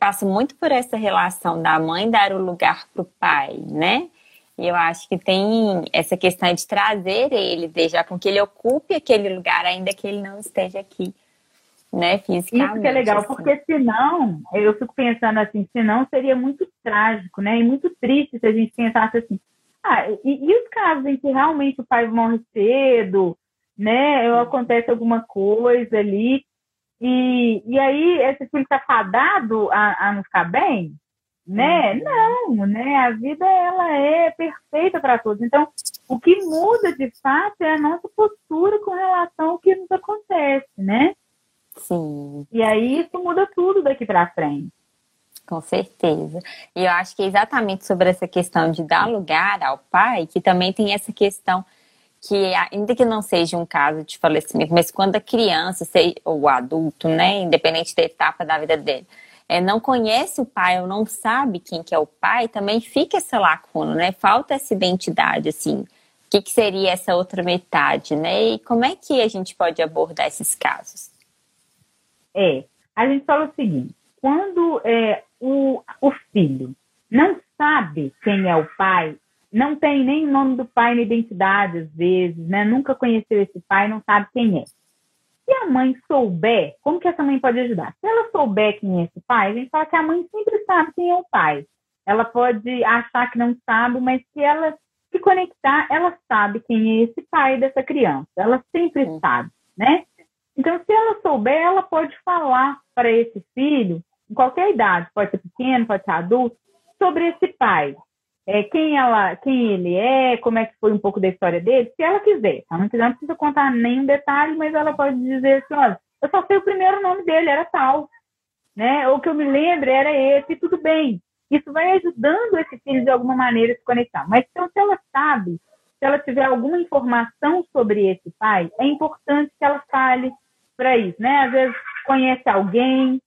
Passa muito por essa relação da mãe dar o lugar para o pai, né? E eu acho que tem essa questão de trazer ele, deixar com que ele ocupe aquele lugar, ainda que ele não esteja aqui né, fisicamente. Isso que é legal, assim. porque senão, eu fico pensando assim, senão seria muito trágico, né, e muito triste se a gente pensasse assim, ah, e, e os casos em que realmente o pai morre cedo, né, ou acontece alguma coisa ali, e, e aí esse filho está fadado a, a não ficar bem, né? Uhum. Não, né? A vida ela é perfeita para todos. Então, o que muda de fato é a nossa postura com relação ao que nos acontece, né? Sim. E aí isso muda tudo daqui para frente. Com certeza. E eu acho que é exatamente sobre essa questão de dar lugar ao pai, que também tem essa questão que, ainda que não seja um caso de falecimento, mas quando a criança ou o adulto, né, independente da etapa da vida dele, é, não conhece o pai ou não sabe quem que é o pai, também fica essa lacuna, né? Falta essa identidade, assim. O que, que seria essa outra metade, né? E como é que a gente pode abordar esses casos? É, a gente fala o seguinte, quando é, o, o filho não sabe quem é o pai, não tem nem o nome do pai na identidade, às vezes, né? Nunca conheceu esse pai, não sabe quem é. Se a mãe souber, como que essa mãe pode ajudar? Se ela souber quem é esse pai, a gente fala que a mãe sempre sabe quem é o pai. Ela pode achar que não sabe, mas se ela se conectar, ela sabe quem é esse pai dessa criança. Ela sempre sabe, né? Então, se ela souber, ela pode falar para esse filho, em qualquer idade, pode ser pequeno, pode ser adulto, sobre esse pai. É, quem, ela, quem ele é, como é que foi um pouco da história dele, se ela quiser. Se ela não quiser, não precisa contar nenhum detalhe, mas ela pode dizer assim, olha, eu só sei o primeiro nome dele, era tal. Né? Ou que eu me lembre, era esse, tudo bem. Isso vai ajudando esse filho de alguma maneira a se conectar. Mas então, se ela sabe, se ela tiver alguma informação sobre esse pai, é importante que ela fale para isso, né? Às vezes conhece alguém,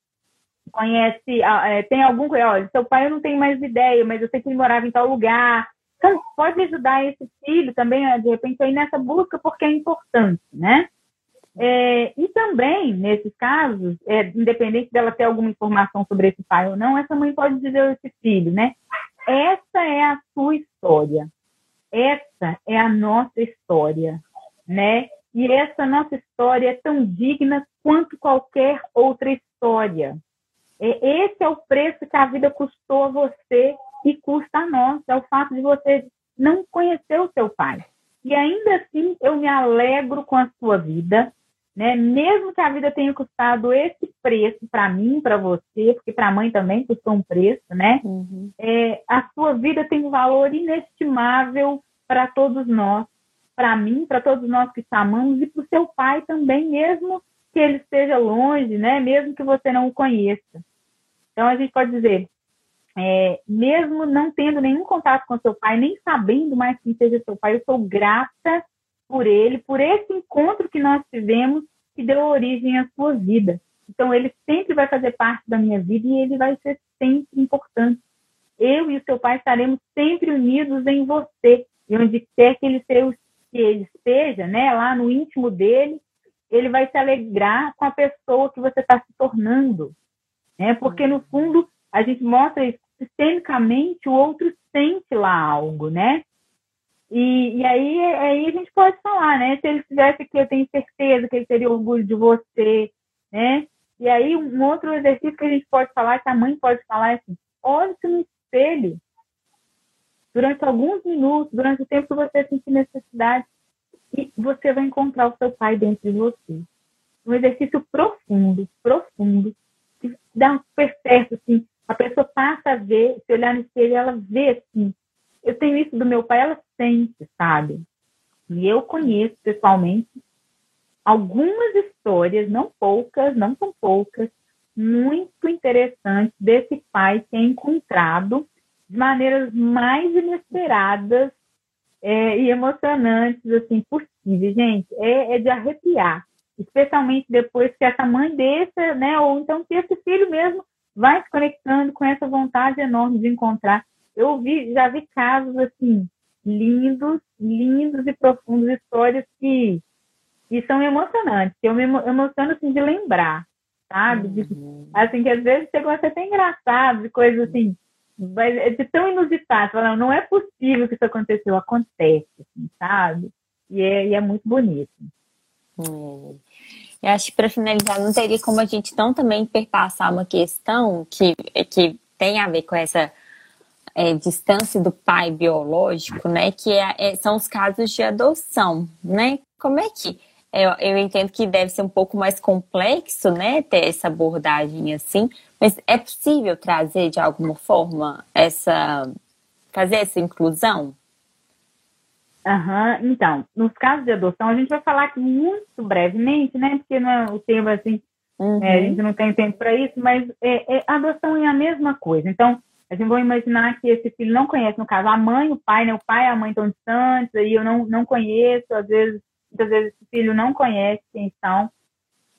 conhece, ah, é, tem algum, olha, seu pai eu não tenho mais ideia, mas eu sei que ele morava em tal lugar. Então, pode ajudar esse filho também, de repente, aí nessa busca, porque é importante, né? É, e também, nesses casos, é, independente dela ter alguma informação sobre esse pai ou não, essa mãe pode dizer a esse filho, né? Essa é a sua história. Essa é a nossa história, né? E essa nossa história é tão digna quanto qualquer outra história. Esse é o preço que a vida custou a você e custa a nós. É o fato de você não conhecer o seu pai. E ainda assim, eu me alegro com a sua vida, né? Mesmo que a vida tenha custado esse preço para mim, para você, porque para a mãe também custou um preço, né? Uhum. É, a sua vida tem um valor inestimável para todos nós, para mim, para todos nós que te amamos e para o seu pai também, mesmo que ele esteja longe, né? Mesmo que você não o conheça. Então a gente pode dizer, é, mesmo não tendo nenhum contato com seu pai, nem sabendo mais quem seja seu pai, eu sou grata por ele, por esse encontro que nós tivemos que deu origem à sua vida. Então, ele sempre vai fazer parte da minha vida e ele vai ser sempre importante. Eu e o seu pai estaremos sempre unidos em você. E onde quer que ele, seja, que ele esteja, né, lá no íntimo dele, ele vai se alegrar com a pessoa que você está se tornando. Né? Porque, no fundo, a gente mostra isso, sistemicamente, o outro sente lá algo, né? E, e aí, aí a gente pode falar, né? Se ele estivesse aqui, eu tenho certeza que ele teria orgulho de você, né? E aí, um outro exercício que a gente pode falar, que a mãe pode falar, é assim: olhe-se no espelho durante alguns minutos, durante o tempo que você sentir necessidade, e você vai encontrar o seu pai dentro de você. Um exercício profundo, profundo, que dá super certo, assim. A pessoa passa a ver, se olhar no espelho, ela vê, assim, eu tenho isso do meu pai, ela sente, sabe? E eu conheço pessoalmente algumas histórias, não poucas, não são poucas, muito interessantes desse pai que é encontrado de maneiras mais inesperadas é, e emocionantes assim possíveis, gente. É, é, de arrepiar, especialmente depois que essa mãe deixa, né? Ou então que esse filho mesmo vai se conectando com essa vontade enorme de encontrar eu vi, já vi casos assim, lindos, lindos e profundos, histórias que, que são emocionantes, que eu me emociono assim de lembrar, sabe? De, uhum. assim, que às vezes chegam a ser até engraçado, de coisas assim, é de tão inusitado, falando, não é possível que isso aconteceu, acontece, assim, sabe? E é, e é muito bonito. Hum. Eu acho que para finalizar, não teria como a gente não também perpassar uma questão que, que tem a ver com essa é, distância do pai biológico, né? Que é, é, são os casos de adoção, né? Como é que eu, eu, entendo que deve ser um pouco mais complexo, né? Ter essa abordagem assim, mas é possível trazer de alguma forma essa fazer essa inclusão? Uhum. Então, nos casos de adoção, a gente vai falar aqui muito brevemente, né? Porque não, é o tema assim, uhum. é, a gente não tem tempo para isso, mas é, é, adoção é a mesma coisa. Então, a gente vai imaginar que esse filho não conhece, no caso, a mãe, o pai, né? O pai e a mãe estão distantes, aí eu não, não conheço, às vezes, muitas vezes esse filho não conhece quem são.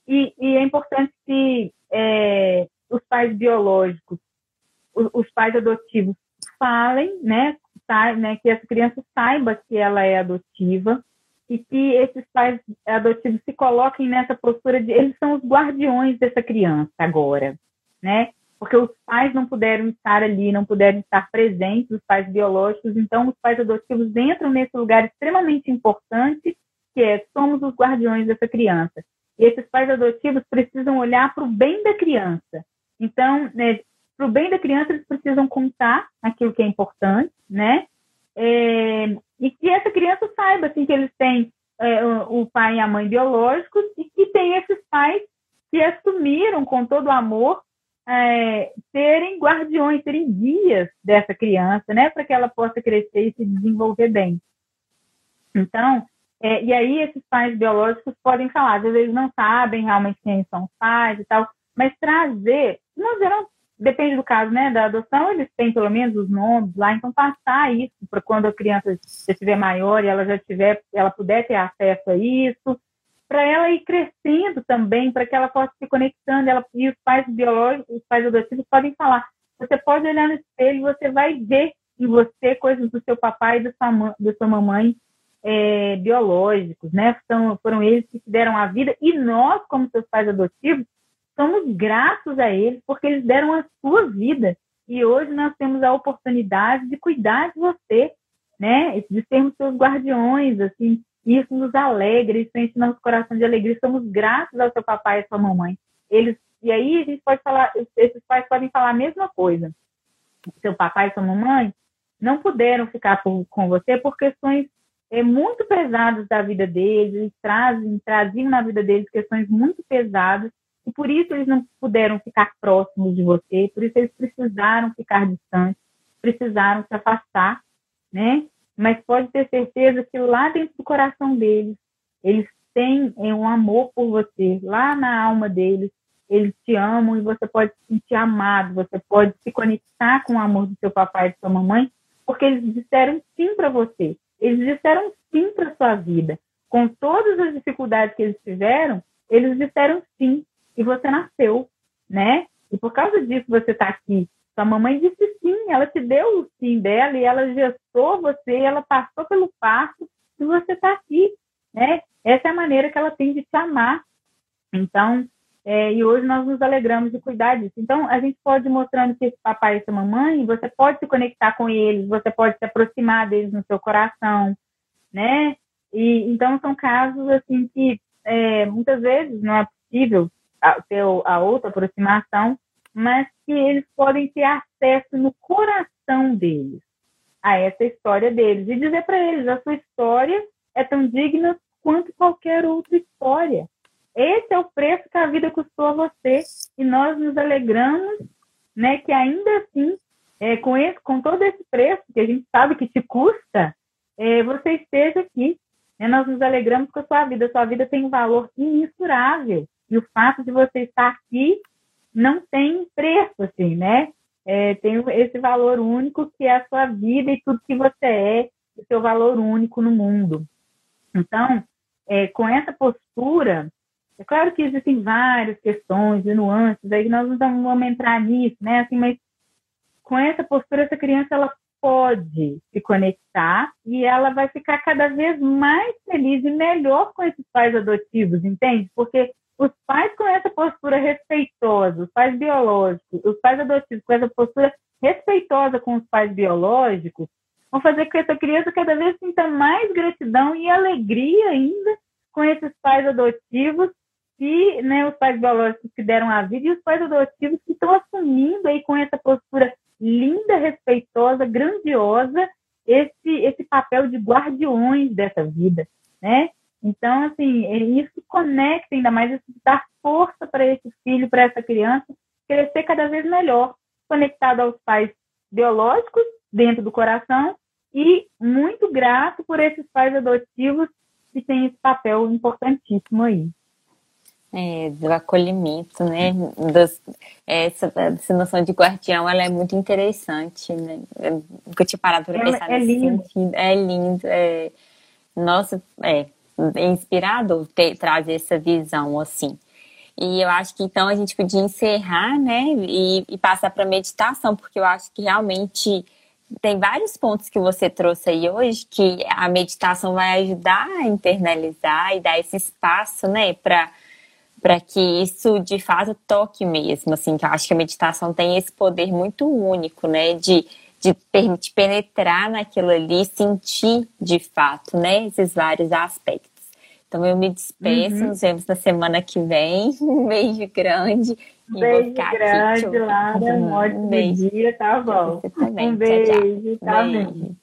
E, e é importante que é, os pais biológicos, os, os, pais adotivos falem, né, sa né? Que essa criança saiba que ela é adotiva e que esses pais adotivos se coloquem nessa postura de eles são os guardiões dessa criança agora, né? porque os pais não puderam estar ali, não puderam estar presentes, os pais biológicos, então os pais adotivos entram nesse lugar extremamente importante, que é somos os guardiões dessa criança. E esses pais adotivos precisam olhar para o bem da criança. Então, né, para o bem da criança, eles precisam contar aquilo que é importante, né? É, e que essa criança saiba assim, que eles têm é, o pai e a mãe biológicos e que tem esses pais que assumiram com todo o amor é, serem guardiões, serem guias dessa criança, né, para que ela possa crescer e se desenvolver bem. Então, é, e aí esses pais biológicos podem falar, às vezes eles não sabem realmente quem são os pais e tal, mas trazer, no geral, depende do caso, né, da adoção, eles têm pelo menos os nomes lá, então passar isso para quando a criança já estiver maior e ela já tiver, ela puder ter acesso a isso, para ela ir crescendo também, para que ela possa se conectando. Ela, e os pais biológicos, os pais adotivos podem falar. Você pode olhar no espelho e você vai ver em você coisas do seu papai e da sua, da sua mamãe é, biológicos, né? São, foram eles que te deram a vida e nós, como seus pais adotivos, somos gratos a eles porque eles deram a sua vida e hoje nós temos a oportunidade de cuidar de você, né? De sermos seus guardiões, assim, isso nos alegra, isso enche nosso coração de alegria. Somos gratos ao seu papai e à sua mamãe. Eles, e aí a gente pode falar, esses pais podem falar a mesma coisa. Seu papai e sua mamãe não puderam ficar com você por questões é, muito pesados da vida deles, eles trazem, traziam na vida deles questões muito pesadas, e por isso eles não puderam ficar próximos de você, por isso eles precisaram ficar distantes, precisaram se afastar, né? Mas pode ter certeza que lá dentro do coração deles, eles têm é, um amor por você, lá na alma deles, eles te amam e você pode se sentir amado, você pode se conectar com o amor do seu papai e da sua mamãe, porque eles disseram sim para você. Eles disseram sim para sua vida. Com todas as dificuldades que eles tiveram, eles disseram sim e você nasceu, né? E por causa disso você está aqui. Sua mamãe disse sim, ela te deu o sim dela e ela gestou você, ela passou pelo parto e você está aqui, né? Essa é a maneira que ela tem de te amar. Então, é, e hoje nós nos alegramos de cuidar disso. Então, a gente pode ir mostrando que esse papai e essa mamãe, você pode se conectar com eles, você pode se aproximar deles no seu coração, né? E então são casos assim que é, muitas vezes não é possível ter a outra aproximação, mas que eles podem ter acesso no coração deles a essa história deles e dizer para eles a sua história é tão digna quanto qualquer outra história. Esse é o preço que a vida custou a você e nós nos alegramos, né, que ainda assim, é, com esse, com todo esse preço que a gente sabe que te custa, é, você esteja aqui. Né? Nós nos alegramos com a sua vida. A sua vida tem um valor imensurável e o fato de você estar aqui não tem preço, assim, né? É, tem esse valor único que é a sua vida e tudo que você é, o seu valor único no mundo. Então, é, com essa postura, é claro que existem várias questões e nuances, aí nós não vamos entrar nisso, né? Assim, mas com essa postura, essa criança ela pode se conectar e ela vai ficar cada vez mais feliz e melhor com esses pais adotivos, entende? Porque os pais com essa postura respeitosa, os pais biológicos, os pais adotivos com essa postura respeitosa com os pais biológicos, vão fazer com que essa criança cada vez sinta mais gratidão e alegria ainda com esses pais adotivos e né, os pais biológicos que deram a vida e os pais adotivos que estão assumindo aí com essa postura linda, respeitosa, grandiosa, esse, esse papel de guardiões dessa vida, né? Então, assim, é isso conecta ainda mais, isso dá força para esse filho, para essa criança, crescer cada vez melhor, conectado aos pais biológicos, dentro do coração, e muito grato por esses pais adotivos que têm esse papel importantíssimo aí é, do acolhimento, né? Dos, essa, essa noção de guardião, ela é muito interessante, né? Eu nunca tinha parado para pensar é nesse lindo. sentido. É lindo, é, nossa, é, é inspirado ter, trazer essa visão, assim. E eu acho que então a gente podia encerrar, né? E, e passar para meditação, porque eu acho que realmente tem vários pontos que você trouxe aí hoje que a meditação vai ajudar a internalizar e dar esse espaço, né, para para que isso de fato toque mesmo, assim, que eu acho que a meditação tem esse poder muito único, né, de, de permitir penetrar naquilo ali, sentir de fato, né, esses vários aspectos. Então eu me despeço, uhum. nos vemos na semana que vem. *laughs* Um beijo grande. Beijo grande, aqui, Lara. Um ótimo beijo. dia, tá bom. Você também. Um beijo, tchau, tchau. tá bem.